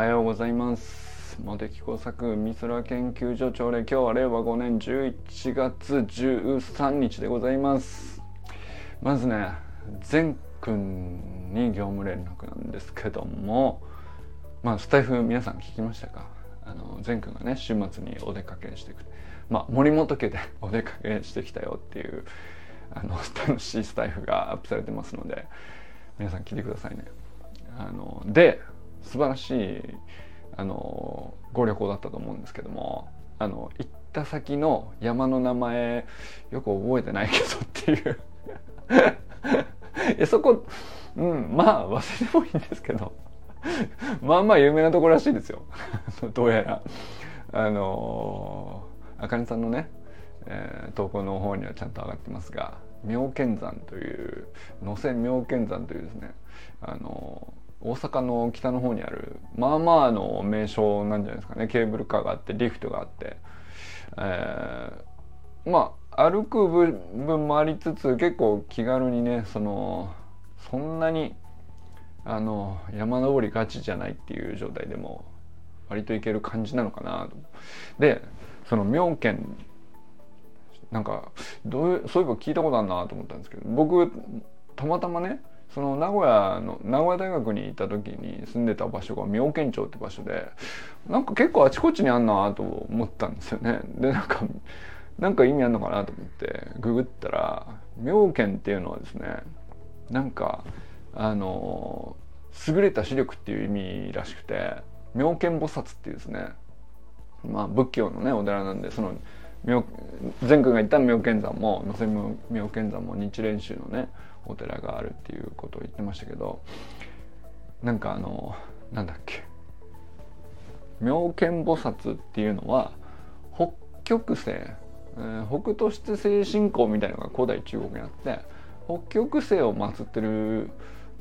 はようございます。茂木工作美空研究所長令今日は令和5年11月13日でございます。まずね善くんに業務連絡なんですけどもまあスタイフ皆さん聞きましたか？あの善くんがね週末にお出かけしてくまあ森本家でお出かけしてきたよっていうあの楽しいスタイフがアップされてますので皆さん聞いてくださいね。あので素晴らしいあのご旅行だったと思うんですけどもあの行った先の山の名前よく覚えてないけどっていう。えそこうんまあ忘れてもいいんですけど。まあまあ有名なところらしいですよ。どうやら。あのあかねさんのね、えー、投稿の方にはちゃんと上がってますが妙見山という野瀬妙見山というですねあの大阪の北の方にあるまあまあの名所なんじゃないですかねケーブルカーがあってリフトがあって、えー、まあ歩く部分もありつつ結構気軽にねそのそんなにあの山登りガチじゃないっていう状態でも割といける感じなのかなと。でその妙見なんかどういうそういえば聞いたことあるなと思ったんですけど僕たまたまねその名古屋の名古屋大学にいた時に住んでた場所が妙見町って場所でなんか結構あちこちにあんなと思ったんですよね。でなんかなんか意味あんのかなと思ってググったら妙見っていうのはですねなんかあの優れた視力っていう意味らしくて妙見菩薩っていうですねまあ仏教のねお寺なんでその善くんが言った妙見山も野瀬妙見山も日蓮宗のねお寺があるっていうことを言ってましたけどなんかあのなんだっけ。妙見菩薩っていうのは北極星、えー、北斗七星信仰みたいのが古代中国にあって北極星を祀ってる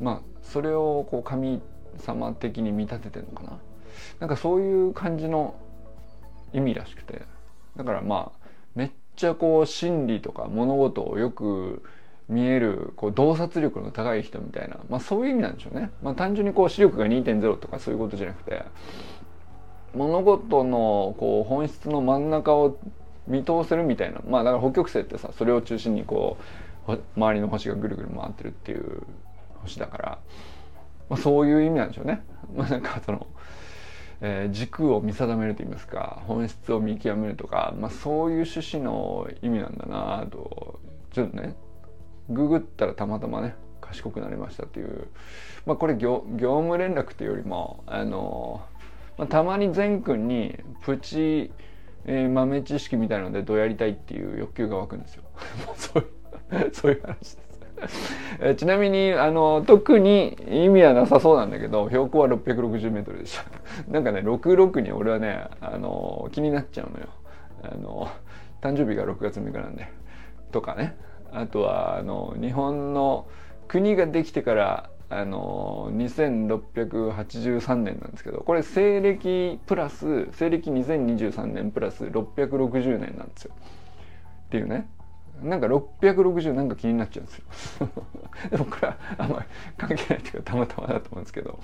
まあそれをこう神様的に見立ててるのかな。なんかそういう感じの意味らしくて。だからまあめっちゃこう心理とか物事をよく見えるこう洞察力の高い人みたいな、まあ、そういう意味なんでしょうね。まあ、単純にこう視力が2.0とかそういうことじゃなくて。物事のこう本質の真ん中を見通せるみたいな。まあだから北極星ってさそれを中心にこう周りの星がぐるぐる回ってるっていう星だから、まあ、そういう意味なんでしょうね。まあ、なんかそのえー、軸を見定めると言いますか本質を見極めるとか、まあ、そういう趣旨の意味なんだなとちょっとねググったらたまたまね賢くなりましたっていう、まあ、これ業務連絡っていうよりもあの、まあ、たまに善くんにプチ、えー、豆知識みたいのでどうやりたいっていう欲求が湧くんですよ。そういう そういう話です。えちなみにあの特に意味はなさそうなんだけど標高は 660m でした。なんかね66に俺はねあの気になっちゃうのよ。あの誕生日が6月6日なんで。とかね。あとはあの日本の国ができてからあの2683年なんですけどこれ西暦プラス西暦2023年プラス660年なんですよ。っていうね。なんか660なんか気になっちゃうんですよ。でもこれはあんまり関係ないっていうかたまたまだと思うんですけど。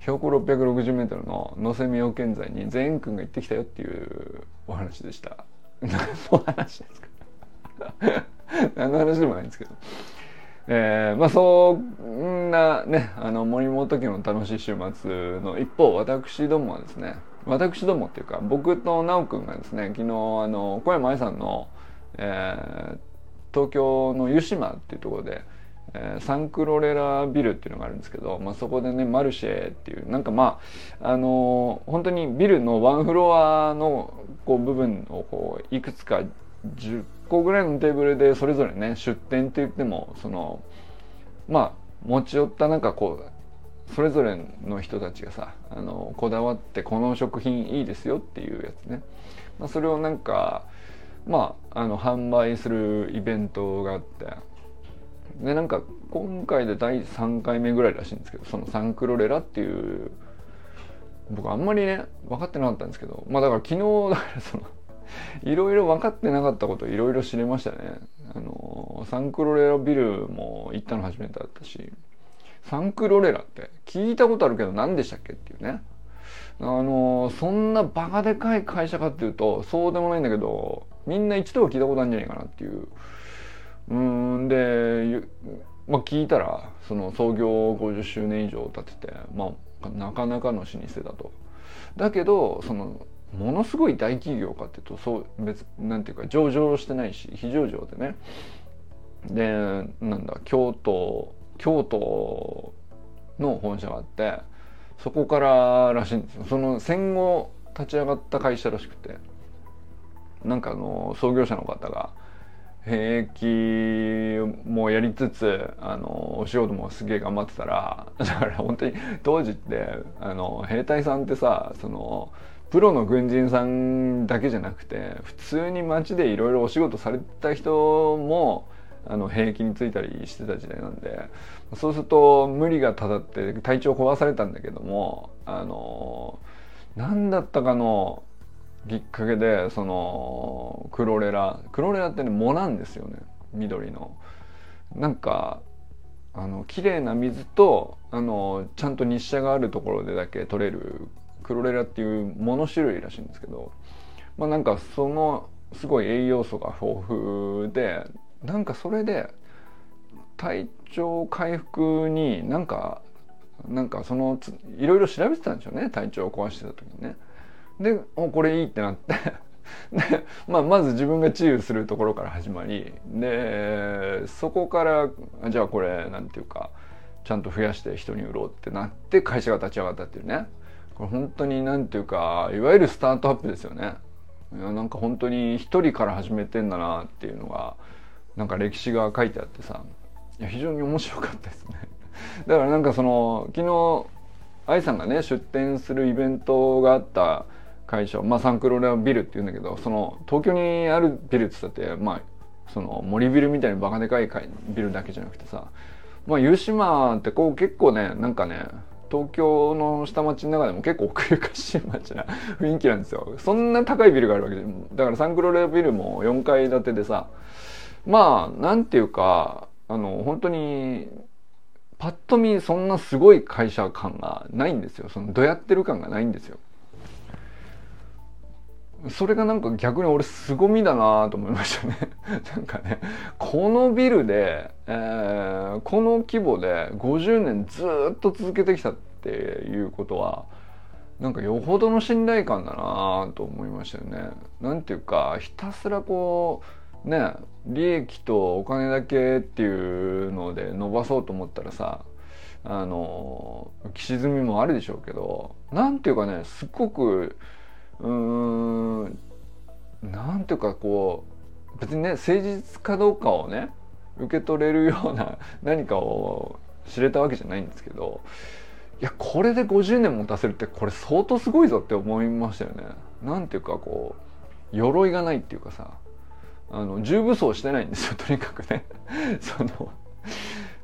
標高 660m の能勢妙見山に善くんが行ってきたよっていうお話でした。何の話ですか何の話でもないんですけど。えー、まあそんなねあの森本家の楽しい週末の一方私どもはですね私どもっていうか僕と直くんがですね昨日あの小山愛さんのえー、東京の湯島っていうところで、えー、サンクロレラビルっていうのがあるんですけど、まあ、そこでねマルシェっていうなんかまああのー、本当にビルのワンフロアのこう部分をこういくつか10個ぐらいのテーブルでそれぞれね出店って言ってもそのまあ持ち寄ったなんかこうそれぞれの人たちがさあのこだわってこの食品いいですよっていうやつね、まあ、それをなんかまあ、あの販売するイベントがあってでなんか今回で第3回目ぐらいらしいんですけどそのサンクロレラっていう僕あんまりね分かってなかったんですけどまあだから昨日だからそのいろいろ分かってなかったこといろいろ知れましたね。あのサンクロレラビルも行ったの初めてだったしサンクロレラって聞いたことあるけど何でしたっけっていうね。あのそんなバカでかい会社かっていうとそうでもないんだけどみんな一度は聞いたことあるんじゃないかなっていう。うんで、まあ、聞いたらその創業50周年以上経ってて、まあ、なかなかの老舗だと。だけどそのものすごい大企業かっていうとそう別なんていうか上場してないし非上場でね。でなんだ京都京都の本社があってそこかららしいんですよ。その戦後立ち上がった会社らしくてなんかあの創業者の方が兵役もやりつつあのお仕事もすげえ頑張ってたらだから本当に当時ってあの兵隊さんってさそのプロの軍人さんだけじゃなくて普通に街でいろいろお仕事された人もあの兵役についたりしてた時代なんでそうすると無理がたたって体調壊されたんだけどもあの何だったかのきっかけでそのクロレラクロレラってね藻なんですよね緑の。なんかあの綺麗な水とあのちゃんと日射があるところでだけ取れるクロレラっていう藻の種類らしいんですけどまあなんかそのすごい栄養素が豊富でなんかそれで体調回復になんかなんかそのいろいろ調べてたんでしょうね体調を壊してた時にね。でおこれいいってなって で、まあ、まず自分が治癒するところから始まりでそこからじゃあこれなんていうかちゃんと増やして人に売ろうってなって会社が立ち上がったっていうねこれ本当になんていうかいわゆるスタートアップですよね。いやなんか本当に一人から始めてんだなっていうのがなんか歴史が書いてあってさいや非常に面白かったですね。だからなんかその昨日愛さんがね出店するイベントがあった会社まあサンクロレアビルって言うんだけどその東京にあるビルっつったってまあその森ビルみたいにバカでかいビルだけじゃなくてさまあ湯島ってこう結構ねなんかね東京の下町の中でも結構奥ゆかしい町な 雰囲気なんですよ。そんな高いビルがあるわけでだからサンクロレビルも4階建てでさまあなんていうかあの本当にパッと見そんなすごい会社感がないんですよ。そのどやってる感がないんですよ。それがなんか逆に俺凄みだなと思いましたね なんかねこのビルで、えー、この規模で50年ずっと続けてきたっていうことはなんかよほどの信頼感だなと思いましたよね。なんていうかひたすらこうね利益とお金だけっていうので伸ばそうと思ったらさあの浮き沈みもあるでしょうけどなんていうかねすっごくうーんなんていうかこう別にね誠実かどうかをね受け取れるような 何かを知れたわけじゃないんですけどいやこれで50年持たせるってこれ相当すごいぞって思いましたよね。なんていうかこう鎧がないっていうかさあの重武装してないんですよとにかくね。その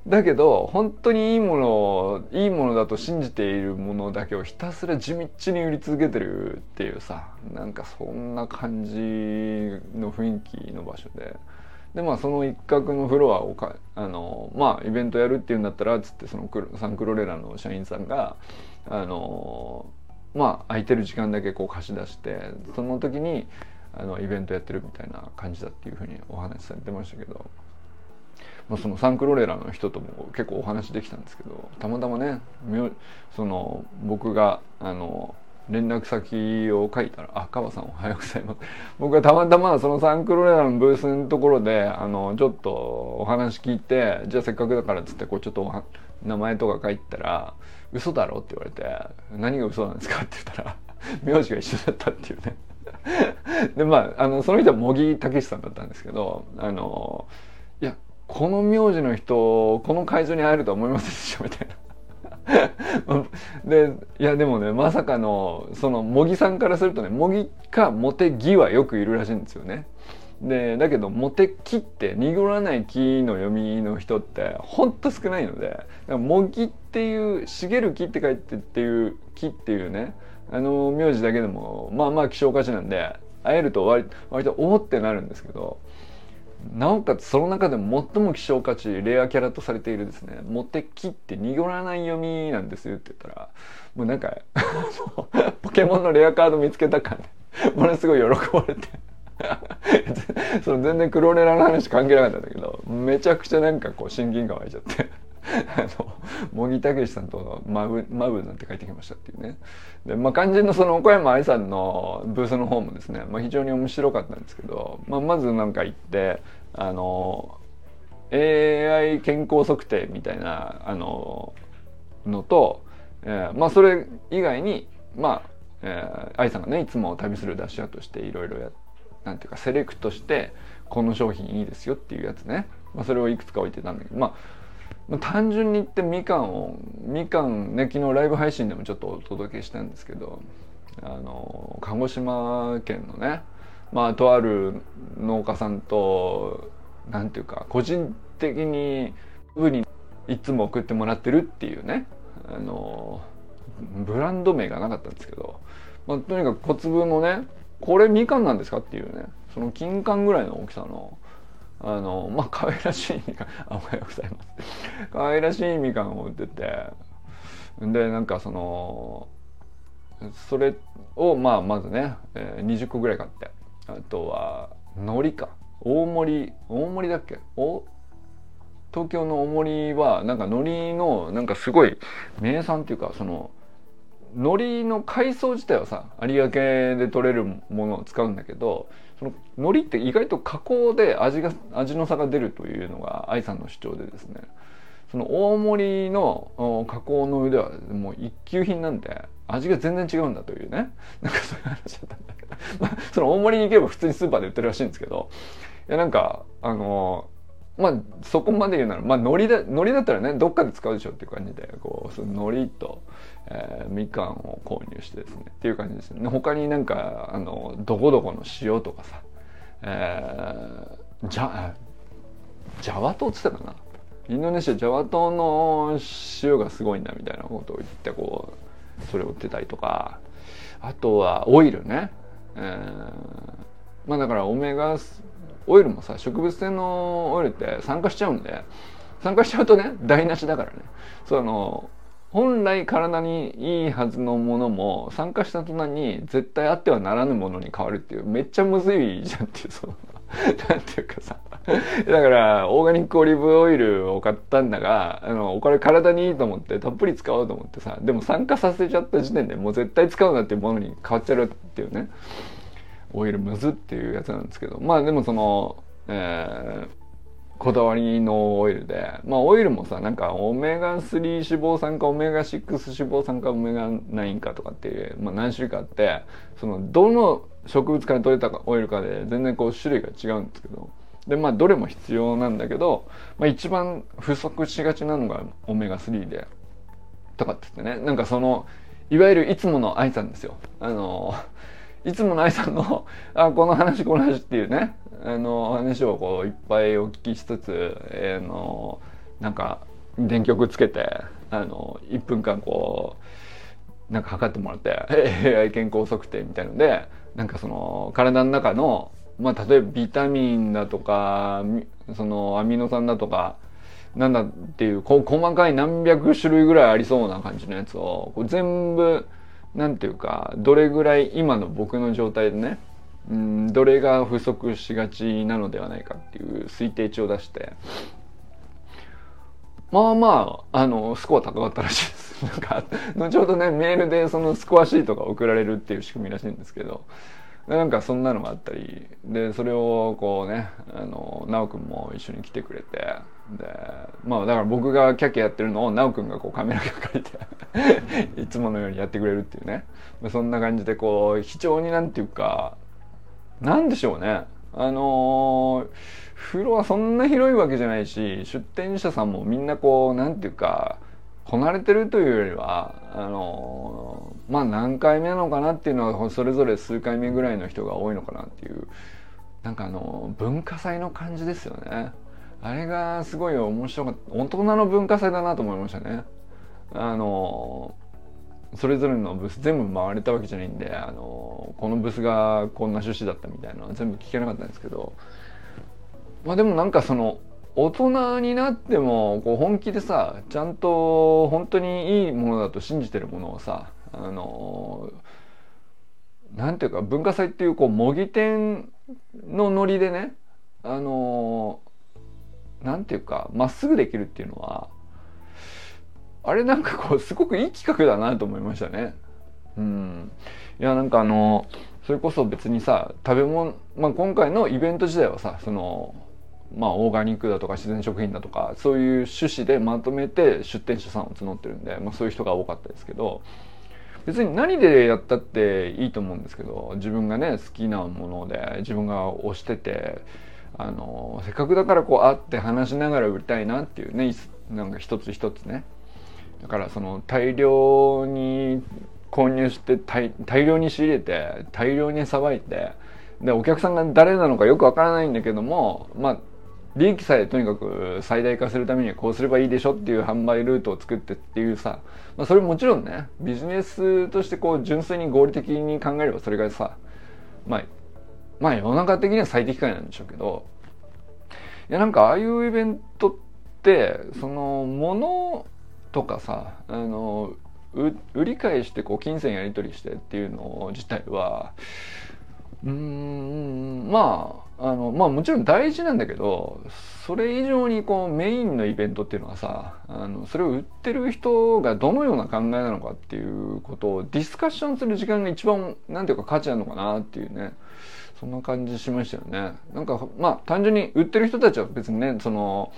だけど本当にいいものいいものだと信じているものだけをひたすら地道に売り続けてるっていうさなんかそんな感じの雰囲気の場所で。でまあその一角のフロアをかあのまあイベントやるっていうんだったらつってそのサンクロレラの社員さんがあのまあ空いてる時間だけこう貸し出してその時にあのイベントやってるみたいな感じだっていうふうにお話しされてましたけど。まあ、そのサンクロレラの人とも結構お話できたんですけどたまたまねその僕があの連絡先を書いたら「あ川さんおはようございます」僕はたまたまそのサンクロレラのブースのところであのちょっとお話聞いてじゃあせっかくだからっつってこうちょっと名前とか書いたら「嘘だろ?」って言われて「何が嘘なんですか?」って言ったら 名字が一緒だったっていうね でまああのその人は茂木武さんだったんですけどあのいやこの名字の人この会場に会えると思いませんでしたみたいな。でいやでもねまさかのその茂木さんからするとね茂木か茂木はよくいるらしいんですよね。でだけど茂木って濁らない木の読みの人ってほんと少ないので茂木っていう茂る木って書いてっていう木っていうねあの名字だけでもまあまあ希少価値なんで会えると割割とおおってなるんですけどなおかつその中でも最も希少価値レアキャラとされているですね「モテキって濁らない読みなんですよ」って言ったらもうなんかポケモンのレアカード見つけた感でものすごい喜ばれてその全然クロレラの話関係なかったんだけどめちゃくちゃなんかこう親近感湧いちゃってあの茂木武さんとマブマブなんて書いてきましたっていうね。で、まあ、肝心のその岡山愛さんのブースの方もですね、まあ、非常に面白かったんですけど、まあ、まずなんか行ってあの AI 健康測定みたいなあののと、えー、まあそれ以外にまあえー、愛さんがねいつも旅するダッシュアとしていろいろやなんていうかセレクトしてこの商品いいですよっていうやつね、まあ、それをいくつか置いてたんだけどまあ単純に言ってみかんをみかんね昨日ライブ配信でもちょっとお届けしたんですけどあの鹿児島県のねまあとある農家さんとなんていうか個人的にウにいつも送ってもらってるっていうね。あのブランド名がなかったんですけど、まあ、とにかく小粒のねこれみかんなんですかっていうね。その金柑ぐらいの大きさのあのまあ可愛らしいみかん。あおはようございます。可愛らしいみかんを売ってて。でなんかそのそれをまあまずね、えー、20個ぐらい買って。あとは海苔か。大盛り大盛りだっけ？お？東京の大盛りはなんか海苔のなんかすごい名産っていうかその海苔の海藻自体はさ有明で取れるものを使うんだけどその海苔って意外と加工で味が味の差が出るというのが愛さんの主張でですね。その大盛りの加工の腕はもう一級品なんで味が全然違うんだというね。なんかそういう話だったんだけど、まあ、その大盛りに行けば普通にスーパーで売ってるらしいんですけど。いやなんかあのまあそこまで言うならまあ海苔だ海苔だったらねどっかで使うでしょっていう感じでこうその海苔と、えー、みかんを購入してですね。っていう感じですね。他になんかあのどこどこの塩とかさ、えー、じゃジャワ島って言ったかな？インドネシアジャワ島の塩がすごいんだみたいなことを言ってこうそれを売ってたりとか。あとはオイルね、えー、まあだからオメガオイルもさ植物性のオイルって酸化しちゃうんで。酸化しちゃうとね台無しだからね。その本来体にいいはずのものも酸化した途端に絶対あってはならぬものに変わるっていうめっちゃむずいじゃんっていうそのなんていうかさ。だからオーガニックオリーブオイルを買ったんだがあのこれ体にいいと思ってたっぷり使おうと思ってさでも酸化させちゃった時点でもう絶対使うなっていうものに変わっちゃうっていうね。オイルムズっていうやつなんですけど。まあでもその、えー、こだわりのオイルでまあオイルもさなんかオメガ3脂肪酸かオメガ6脂肪酸かオメガ9かとかっていう、まあ、何種類かあってそのどの植物から取れたオイルかで全然こう種類が違うんですけど。でまあどれも必要なんだけど、まあ、一番不足しがちなのがオメガ3でとかって言ってね。なんかそのいわゆるいつもの愛さんですよ。あのいつもの愛さんのあこの話この話っていうねあの話をこういっぱいお聞きしつつ、えー、のなんか電極つけてあの1分間こうなんか測ってもらって AI 健康測定みたいのでなんかその体の中のまあ例えばビタミンだとかそのアミノ酸だとかなんだっていうこ細かい何百種類ぐらいありそうな感じのやつをこう全部なんていうかどれぐらい今の僕の状態でねうんどれが不足しがちなのではないかっていう推定値を出して。まあまああのスコア高かったらしいです。なんか後ほどねメールでそのスコアシートが送られるっていう仕組みらしいんですけどなんかそんなのがあったりでそれをこうねあの奈くんも一緒に来てくれてでまあだから僕がキャキャやってるのを奈くんがこうカメラが借りていつものようにやってくれるっていうね。そんな感じでこう非常になんていうかなんでしょうね。あのー、風呂はそんな広いわけじゃないし出店者さんもみんなこうなんていうかこなれてるというよりはあのまあ何回目なのかなっていうのはそれぞれ数回目ぐらいの人が多いのかなっていうなんかあの文化祭の感じですよね。あれがすごい面白かった。大人の文化祭だなと思いましたね。あのそれぞれのブース全部回れたわけじゃないんであのこのブースがこんな趣旨だったみたいなのは全部聞けなかったんですけど。まあでもなんかその大人になってもこう本気でさちゃんと本当にいいものだと信じてるものをさあのなんていうか文化祭っていうこう模擬店のノリでねあのなんていうかまっすぐできるっていうのはあれなんかこうすごくいい企画だなと思いましたね。うん、いやなんかあのそれこそ別にさ食べ物、まあ、今回のイベント自体はさそのまあオーガニックだとか自然食品だとかそういう趣旨でまとめて出店者さんを募ってるんで、まあ、そういう人が多かったですけど別に何でやったっていいと思うんですけど自分がね好きなもので自分が推しててあのせっかくだからこう会って話しながら売りたいなっていうねなんか一つ一つね。だからその大量に購入して大量に仕入れて大量にさばいてでお客さんが誰なのかよくわからないんだけどもまあ利益さえとにかく最大化するためにはこうすればいいでしょっていう販売ルートを作ってっていうさ、まあ、それもちろんねビジネスとしてこう純粋に合理的に考えればそれがさまあまあ世の中的には最適解なんでしょうけどいやなんかああいうイベントってそのものとかさあの売り買いしてこう金銭やり取りしてっていうの自体はうーんまああのまあもちろん大事なんだけどそれ以上にこうメインのイベントっていうのはさあのそれを売ってる人がどのような考えなのかっていうことをディスカッションする時間が一番なんていうか価値あるのかなっていうねそんな感じしましたよね。なんかまあ単純に売ってる人たちは別にねその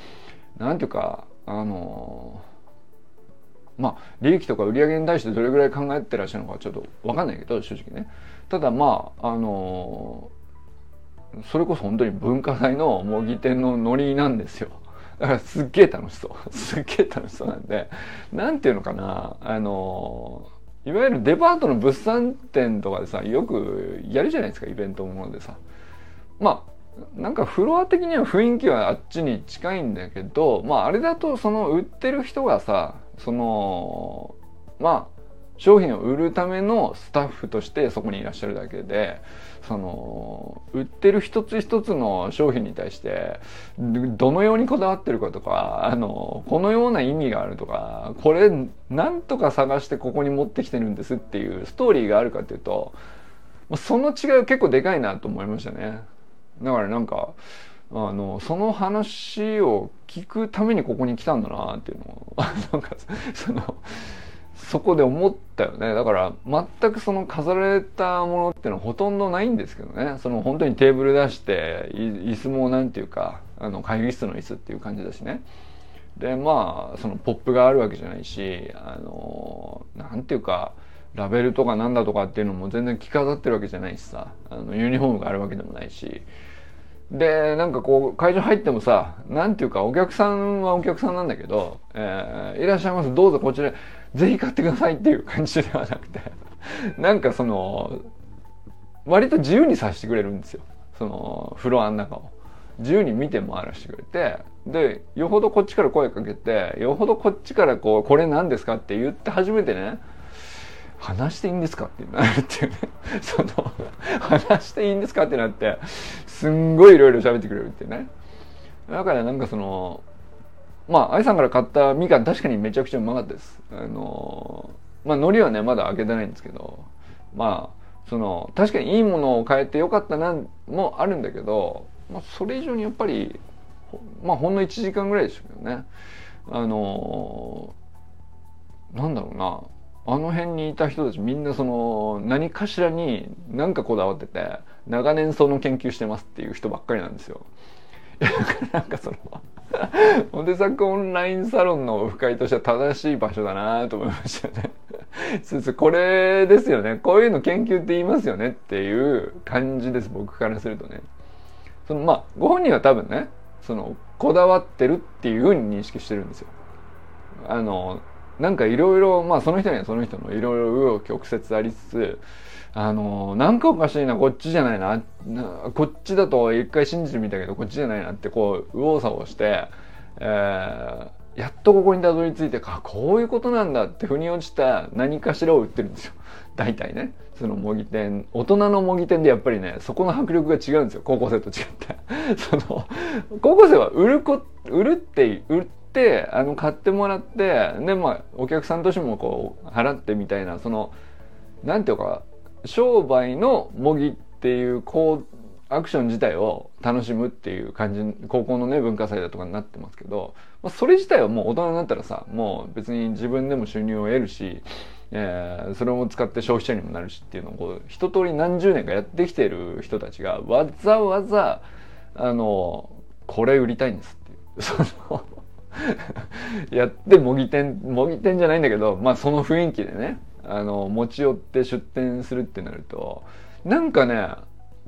なんていうかあのまあ利益とか売り上げに対してどれぐらい考えてらっしゃるのかちょっと分かんないけど正直ねただまああのそれこそ本当に文化祭の模擬店のノリなんですよ。だからすっげえ楽しそう。すっげえ楽しそうなんで。なんていうのかな。あのいわゆるデパートの物産展とかでさよくやるじゃないですかイベントものでさ。まあなんかフロア的には雰囲気はあっちに近いんだけどまああれだとその売ってる人がさそのまあ商品を売るためのスタッフとしてそこにいらっしゃるだけでその売ってる一つ一つの商品に対してどのようにこだわってるかとかあのこのような意味があるとかこれなんとか探してここに持ってきてるんですっていうストーリーがあるかっていうとその違いは結構でかいなと思いましたね。だからなんかあのその話を聞くためにここに来たんだなっていうのを なんかそのそこで思ったよね。だから全くその飾られたものっていうのはほとんどないんですけどね。その本当にテーブル出して椅子もなんていうかあの会議室の椅子っていう感じだしね。でまあそのポップがあるわけじゃないしあのなんていうかラベルとかなんだとかっていうのも全然着飾ってるわけじゃないしさ。あのユニフォームがあるわけでもないし。でなんかこう会場入ってもさなんていうかお客さんはお客さんなんだけど「えー、いらっしゃいます。どうぞこちら。ぜひ買ってください」っていう感じではなくてなんかその割と自由にさせてくれるんですよそのフロアの中を。自由に見て回らせてくれてでよほどこっちから声かけてよほどこっちからこう「これ何ですか?」って言って初めてね話していいんですかってなるっていうね その話していいんですかってなってすんごいいろいろ喋ってくれるっていうねだからなんかそのまあ愛さんから買ったみかん確かにめちゃくちゃうまかったです。あのまあ海苔はねまだ開けてないんですけどまあその確かにいいものを買えてよかったなもあるんだけど、まあ、それ以上にやっぱりまあほんの1時間ぐらいでしたけどね。あのなんだろうな。あの辺にいた人たちみんなその何かしらに何かこだわってて長年その研究してますっていう人ばっかりなんですよ。なんかその モテサクオンラインサロンのオフ会としては正しい場所だなと思いましたね。そうそうこれですよねこういうの研究って言いますよねっていう感じです僕からするとね。そのまあご本人は多分ねそのこだわってるっていうふうに認識してるんですよ。あのなんかいろいろまあその人にはその人のいろいろ紆余曲折ありつつあのなんかおかしいなこっちじゃないなこっちだと一回信じてみたけどこっちじゃないなってこう右往左往して、えやっとここにたどり着いてあこういうことなんだって腑に落ちた何かしらを売ってるんですよ。大体ね。その模擬店大人の模擬店でやっぱりねそこの迫力が違うんですよ。高校生と違って。その高校生は売るこ売るって売ってあの買ってもらってでまあお客さんとしてもこう払ってみたいなそのなんていうか商売の模擬っていうこうアクション自体を楽しむっていう感じ高校のね文化祭だとかになってますけど、まあ、それ自体はもう大人になったらさもう別に自分でも収入を得るし、えー、それを使って消費者にもなるしっていうのをこう一通り何十年かやってきてる人たちがわざわざあのこれ売りたいんですっていう。そのやって模擬店模擬店じゃないんだけどまあその雰囲気でねあの持ち寄って出店するってなるとなんかね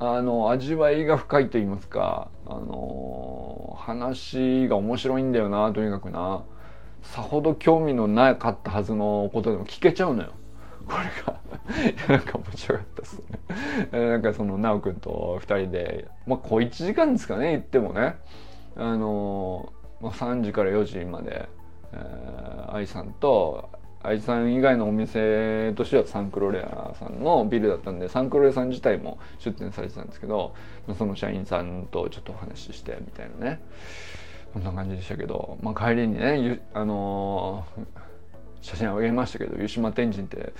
あの味わいが深いと言いますかあの話が面白いんだよなとにかくな。さほど興味のなかったはずのことでも聞けちゃうのよ。これが。なんか面白かったっすね。なんかその奈くんと2人でまあ小1時間ですかね行ってもね。あの、まあ、3時から4時まで、えー、愛さんと愛知さん以外のお店としてはサンクロレアさんのビルだったんでサンクロレアさん自体も出店されてたんですけどその社員さんとちょっとお話ししてみたいなね。そんな感じでしたけど、まあ、帰りにねあのー、写真あげましたけど湯島天神って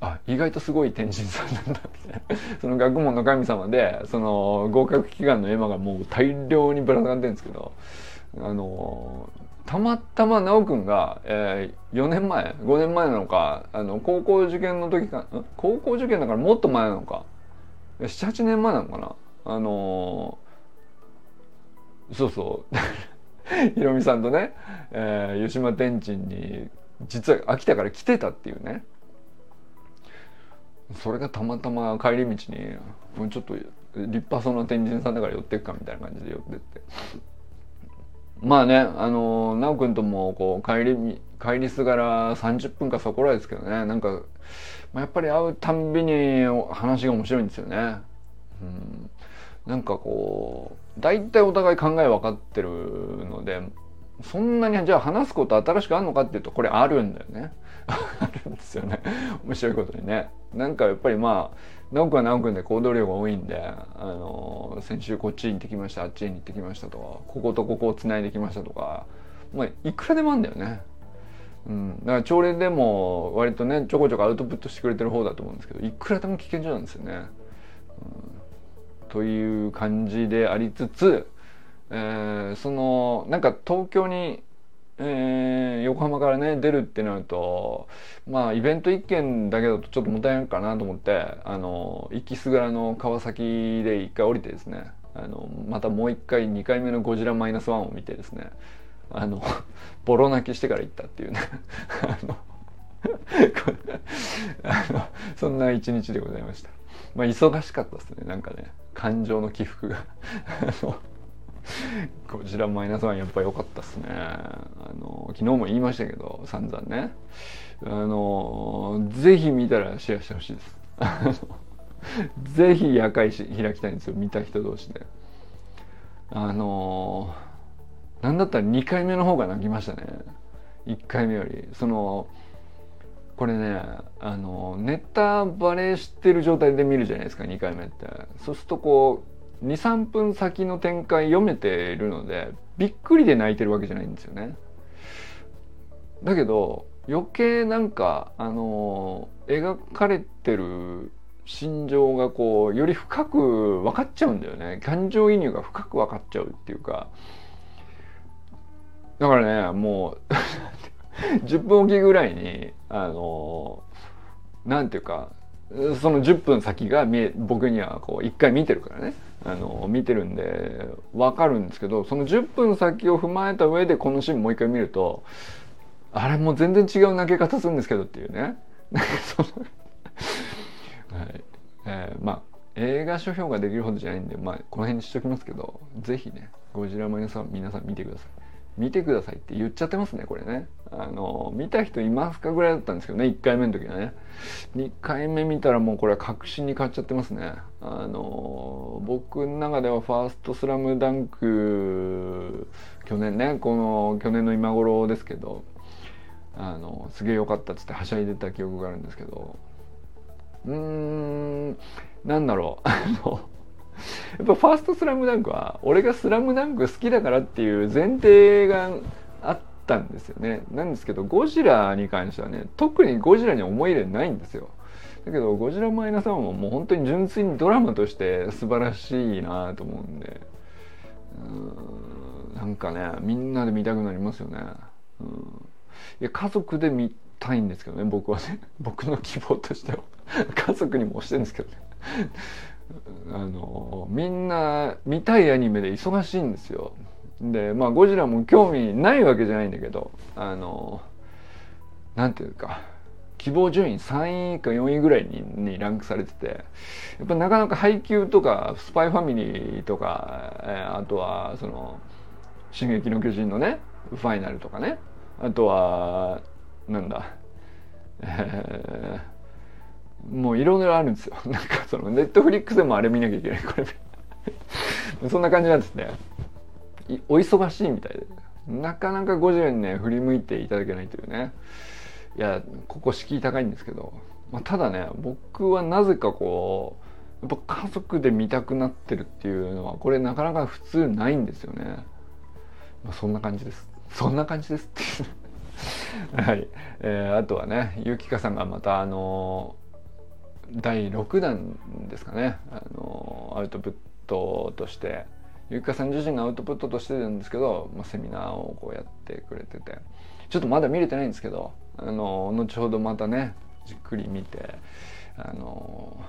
あ意外とすごい天神さんなんだみたいなその学問の神様でその合格祈願の絵馬がもう大量にぶら下がってるんですけどあのーたまたま修くんが、えー、4年前5年前なのかあの高校受験の時か高校受験だからもっと前なのか78年前なのかなあのー、そうそう。ひろみさんとね、えー、湯島天神に実は秋田から来てたっていうね。それがたまたま帰り道にもうちょっと立派そうな天神さんだから寄ってくかみたいな感じで寄ってって。まあね、あの、なおくんとも、こう、帰り、帰りすがら30分かそこらですけどね、なんか、まあ、やっぱり会うたんびに話が面白いんですよね。うん、なんかこう、大体お互い考え分かってるので、そんなにじゃあ話すこと新しくあるのかっていうとこれあるんだよね。あるんですよね。面白いことにね。なんかやっぱりまあ直くは直くんで行動量が多いんで、あの先週こっちに行ってきましたあっちに行ってきましたとかこことここをつないできましたとか、まあ、いくらでもあるんだよね。うん、だから朝礼でも割とねちょこちょこアウトプットしてくれてる方だと思うんですけどいくらでも危険所なんですよね。うん、という感じでありつつ、えー、そのなんか東京にえー、横浜からね出るってなるとまあイベント1件だけだとちょっともったいないかなと思ってあの行きすぐらの川崎で1回降りてですねあのまたもう1回2回目の「ゴジラマイナスワンを見てですねあの ボロ泣きしてから行ったっていうね。あの あのそんな一日でございました。まあ忙しかったですねなんかね感情の起伏が。こちらマイナスワンやっぱ良かったっすね。あの昨日も言いましたけど散々ね。あのぜひ見たらシェアしてほしいです。ぜひ夜会し開きたいんですよ。見た人同士で。あのなんだったら2回目の方が泣きましたね。1回目より。そのこれねあのネタバレしてる状態で見るじゃないですか2回目って。そうするとこう23分先の展開読めているのでびっくりで泣いてるわけじゃないんですよね。だけど余計なんかあの描かれてる心情がこうより深く分かっちゃうんだよね。感情移入が深く分かっちゃうっていうか。だからねもう 10分おきぐらいにあのなんていうかその10分先が見え僕にはこう一回見てるからね。あの見てるんで分かるんですけどその10分先を踏まえた上でこのシーンもう一回見るとあれもう全然違う投げ方するんですけどっていうね。はい。えー、まあ映画書評ができるほどじゃないんで、まあ、この辺にしときますけど是非ねゴジラマイナスは皆さん見てください。見てくださいって言っちゃってますねこれね。あの見た人いますかぐらいだったんですけどね1回目の時はね。2回目見たらもうこれは確信に変わっちゃってますね。あの僕の中ではファーストスラムダンク去年ねこの去年の今頃ですけどあのすげえ良かったっつってはしゃいでた記憶があるんですけど。うーんなんだろう。あのやっぱファーストスラムダンクは俺がスラムダンク好きだからっていう前提があったんですよね。なんですけどゴジラに関してはね特にゴジラに思い入れないんですよ。だけどゴジラマイナスワンはもう本当に純粋にドラマとして素晴らしいなと思うんで。うんなんかねみんなで見たくなりますよね、うん、いや家族で見たいんですけどね僕はね。僕の希望としては。家族にも押してるんですけどね。あのみんな見たいアニメで忙しいんですよ。でまあゴジラも興味ないわけじゃないんだけどあのなんていうか希望順位3位か4位ぐらいにランクされててやっぱなかなか配給とかスパイファミリーとか、えー、あとはその「進撃の巨人」のねファイナルとかねあとはなんだえーもういろいろあるんですよ。なんかそのネットフリックスでもあれ見なきゃいけない。これ そんな感じなんですね。お忙しいみたいで。なかなかゴジラにね、振り向いていただけないというね。いや、ここ敷居高いんですけど。まあ、ただね、僕はなぜかこう、やっぱ家族で見たくなってるっていうのは、これなかなか普通ないんですよね。まあ、そんな感じです。そんな感じですって はい。えー、あとはね、ゆきかさんがまたあのー第6弾ですかね。あのアウトプットとして。ゆきかさん自身がアウトプットとしてるんですけど、まあ、セミナーをこうやってくれてて。ちょっとまだ見れてないんですけどあの後ほどまたねじっくり見てあの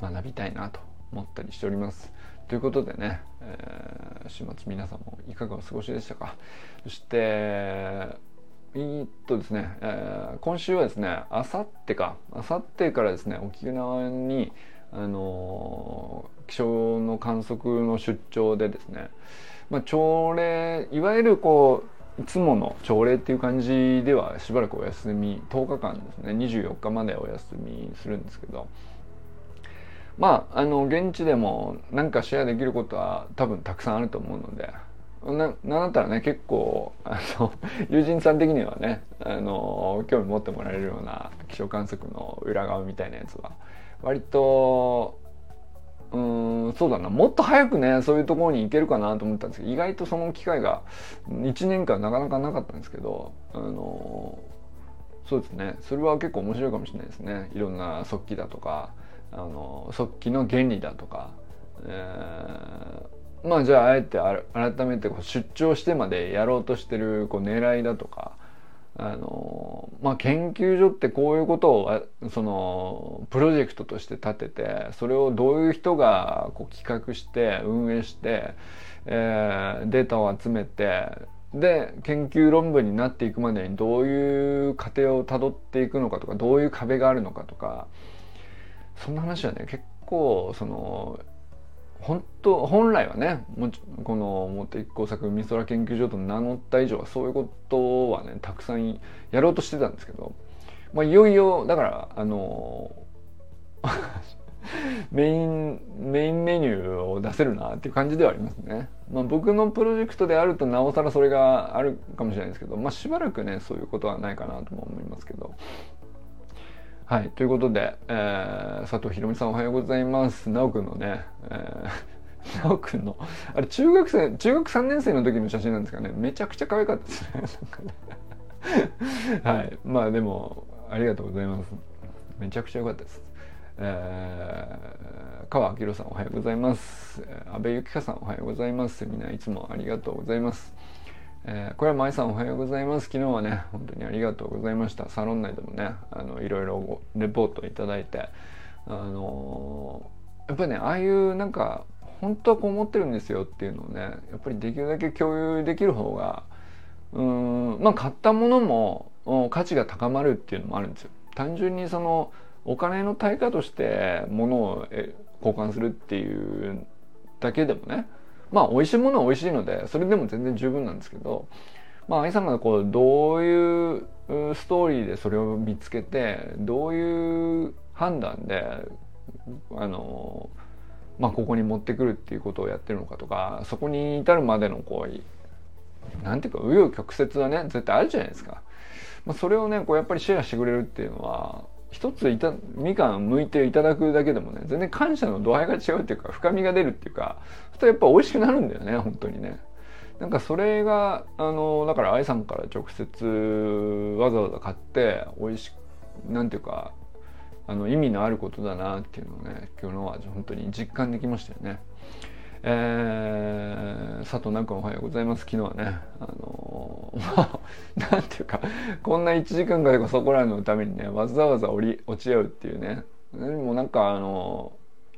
学びたいなと思ったりしております。ということでね、えー、週末皆さんもいかがお過ごしでしたか。そしてえっとですね、えー、今週はですね、あさってか、あさってからですね、沖縄に、あのー、気象の観測の出張でですね、まあ、朝礼、いわゆるこう、いつもの朝礼っていう感じではしばらくお休み、10日間ですね、24日までお休みするんですけど、まあ、あの、現地でも何かシェアできることは多分たくさんあると思うので、な、なんだったらね、結構、あの、友人さん的にはね、あの、興味持ってもらえるような気象観測の裏側みたいなやつは、割と、うん、そうだな、もっと早くね、そういうところに行けるかなと思ったんですけど、意外とその機会が1年間なかなかなかったんですけど、あの、そうですね、それは結構面白いかもしれないですね。いろんな速記だとか、あの、速記の原理だとか、えーまあじゃああえて改めてこう出張してまでやろうとしてるこう狙いだとかあのまあ研究所ってこういうことをそのプロジェクトとして立ててそれをどういう人がこう企画して運営して、えー、データを集めてで研究論文になっていくまでにどういう過程をたどっていくのかとかどういう壁があるのかとかそんな話はね結構その本当本来はねもこの「もっと一工作美空研究所」と名乗った以上はそういうことはねたくさんやろうとしてたんですけど、まあ、いよいよだからあの メインメインメニューを出せるなっていう感じではありますね。まあ、僕のプロジェクトであるとなおさらそれがあるかもしれないですけど、まあ、しばらくねそういうことはないかなとも思いますけど。はい、ということで、えー、佐藤ひろみさんおはようございます。なおくんのね、えー、なおくんの、あれ中学生、中学3年生の時の写真なんですかね。めちゃくちゃ可愛かったですね。なんかね はい、まあでも、ありがとうございます。めちゃくちゃ良かったです。えー、川明さんおはようございます。安倍ゆきかさんおはようございます。みんないつもありがとうございます。えー、小山愛さんおはようございます。昨日はね、本当にありがとうございました。サロン内でもね、あのいろいろレポートいただいて、あのー、やっぱりね、ああいうなんか、本当はこう思ってるんですよっていうのをね、やっぱりできるだけ共有できる方が、うん、まあ買ったものも価値が高まるっていうのもあるんですよ。単純にそのお金の対価として物を交換するっていうだけでもね、まあ美味しいものは美味しいのでそれでも全然十分なんですけどまあ愛さんがこうどういうストーリーでそれを見つけてどういう判断であのまあここに持ってくるっていうことをやってるのかとかそこに至るまでのこうなんていうか紆余曲折はね絶対あるじゃないですか。まあ、それをねこうやっぱりシェアしてくれるっていうのは一ついたみかん剥いていただくだけでもね全然感謝の度合いが違うっていうか深みが出るっていうかそやっぱ美味しくなるんだよね本当にね。なんかそれがあのだから愛さんから直接わざわざ買って美味しなんていうかあの意味のあることだなっていうのをね今日のは本当に実感できましたよね。えー、佐藤南君おはようございます。昨日はね、あのー、まあ、なんていうか、こんな1時間かでかそこらのためにね、わざわざ降り、落ち合うっていうね。でもなんかあの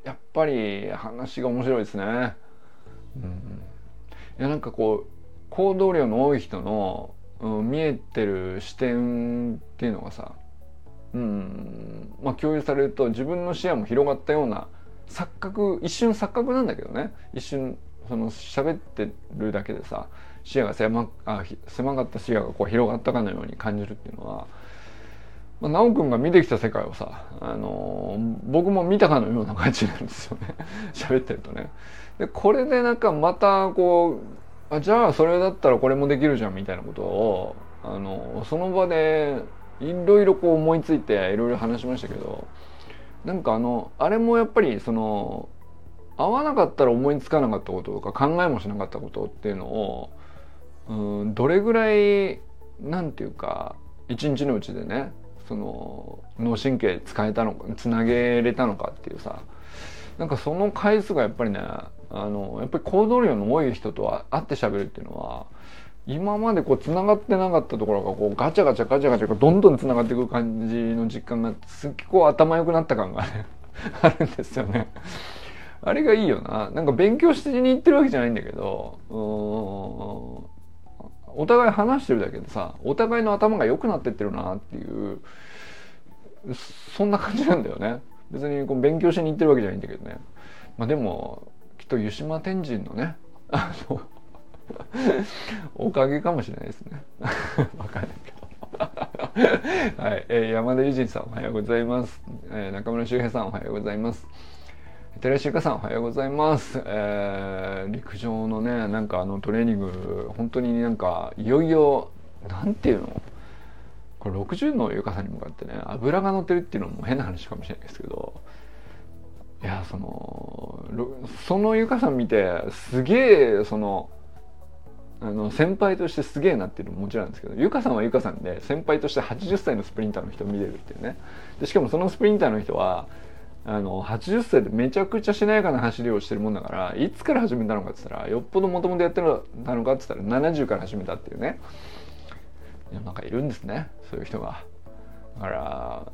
ー、やっぱり話が面白いですね。うん。いや、なんかこう、行動量の多い人の、うん、見えてる視点っていうのがさ、うん、まあ共有されると自分の視野も広がったような錯覚一瞬錯覚なんだけどね一瞬その喋ってるだけでさ視野が狭あ狭かった視野がこう広がったかのように感じるっていうのは、まあ、直くんが見てきた世界をさ、あのー、僕も見たかのような感じなんですよね 喋ってるとね。でこれでなんかまたこうあじゃあそれだったらこれもできるじゃんみたいなことを、あの、その場でいろいろこう思いついていろいろ話しましたけどなんかあのあれもやっぱりその合わなかったら思いつかなかったこととか考えもしなかったことっていうのをうんどれぐらいなんていうか一日のうちでねその脳神経使えたのかつなげれたのかっていうさなんかその回数がやっぱりねあのやっぱり行動量の多い人と会って喋るっていうのは今までこう繋がってなかったところがこうガチャガチャガチャガチャどんどん繋がっていく感じの実感がすっげこう頭良くなった感がね あるんですよね。あれがいいよな。なんか勉強しに行ってるわけじゃないんだけど、お互い話してるだけでさ、お互いの頭が良くなってってるなっていう、そんな感じなんだよね。別にこう勉強しに行ってるわけじゃないんだけどね。まあでも、きっと湯島天神のね、あの、おかげかもしれないですね。わかんないけど。はい、えー、山田裕二さんおはようございます。えー、中村修平さんおはようございます。寺石ゆかさんおはようございます。えー、陸上のね、なんかあのトレーニング、本当になんかいよいよ、なんていうの？これ60のゆかさんに向かってね、油が乗ってるっていうのも変な話かもしれないですけど、いや、その、そのゆかさん見て、すげえ、その、あの先輩としてすげえなっていうのももちろんですけどゆかさんはゆかさんで先輩として80歳のスプリンターの人を見れるっていうね。でしかもそのスプリンターの人はあの80歳でめちゃくちゃしなやかな走りをしてるもんだからいつから始めたのかって言ったらよっぽどもともとやってたのかって言ったら70から始めたっていうね。世の中いるんですねそういう人が。だから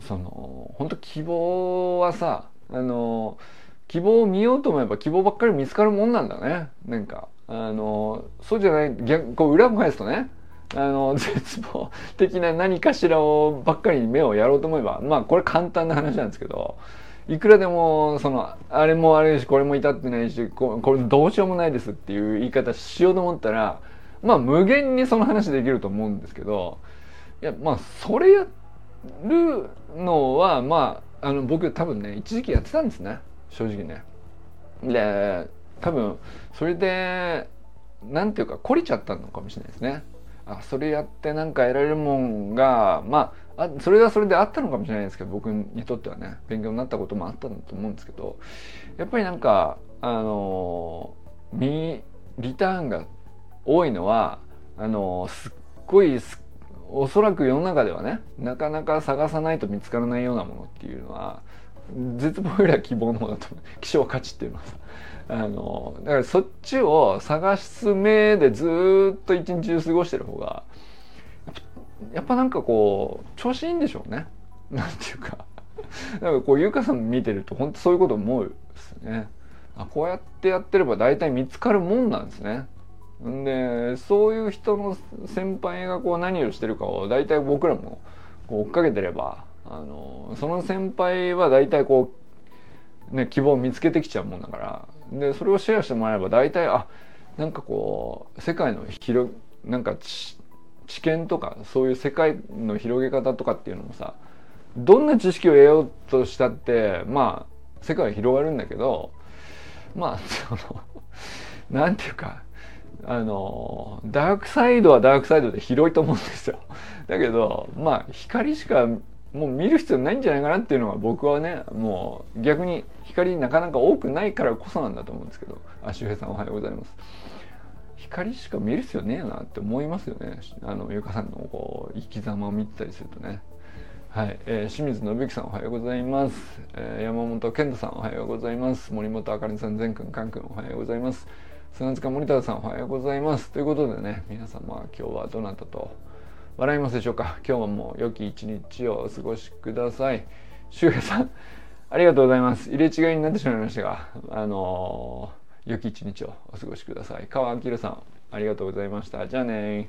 その本当希望はさあの希望を見ようと思えば希望ばっかり見つかるもんなんだねなんかあのそうじゃない逆こう裏を返すとねあの 絶望的な何かしらをばっかりに目をやろうと思えばまあこれ簡単な話なんですけどいくらでもそのあれもあれしこれも至ってないしこれどうしようもないですっていう言い方しようと思ったらまあ無限にその話できると思うんですけどいやまあそれやるのはまああの僕多分ね一時期やってたんですね正直ね。で多分それで何ていうか懲りちゃったのかもしれないですね。あそれやってなんか得られるもんがまああそれはそれであったのかもしれないですけど僕にとってはね勉強になったこともあったんだと思うんですけどやっぱりなんかあのリターンが多いのはあのすっごいすおそらく世の中ではねなかなか探さないと見つからないようなものっていうのは絶望よりは希望のものだと希少 価値っていうのは。さあのだからそっちを探す目でずっと一日中過ごしてる方がやっぱなんかこう調子いいんでしょうね。なんていうか。なんかこう優香さん見てると本当そういうこと思うですね。あこうやってやってれば大体見つかるもんなんですね。でそういう人の先輩がこう何をしてるかを大体僕らもこう追っかけてればあのその先輩は大体こうね、希望を見つけてきちゃうもんだからでそれをシェアしてもらえば大体あなんかこう世界の広なんか知見とかそういう世界の広げ方とかっていうのもさどんな知識を得ようとしたってまあ世界は広がるんだけどまあそのなんていうかあのダークサイドはダークサイドで広いと思うんですよ。だけどまあ光しかもう見る必要ないんじゃないかなっていうのが僕はねもう逆に光なかなか多くないからこそなんだと思うんですけどあ周平さんおはようございます。光しか見る必要ねえなって思いますよね。あのゆかさんのこう生き様を見てたりするとね。はい、えー、清水信之さんおはようございます、えー、山本健太さんおはようございます。森本あかりさん善くんかんくんおはようございます。砂塚森田さんおはようございます。ということでね皆様今日はどなたと笑いますでしょうか？今日はもう良き一日をお過ごしください。周平さんありがとうございます。入れ違いになってしまいましたがあのー、良き一日をお過ごしください。川明さんありがとうございました。じゃあね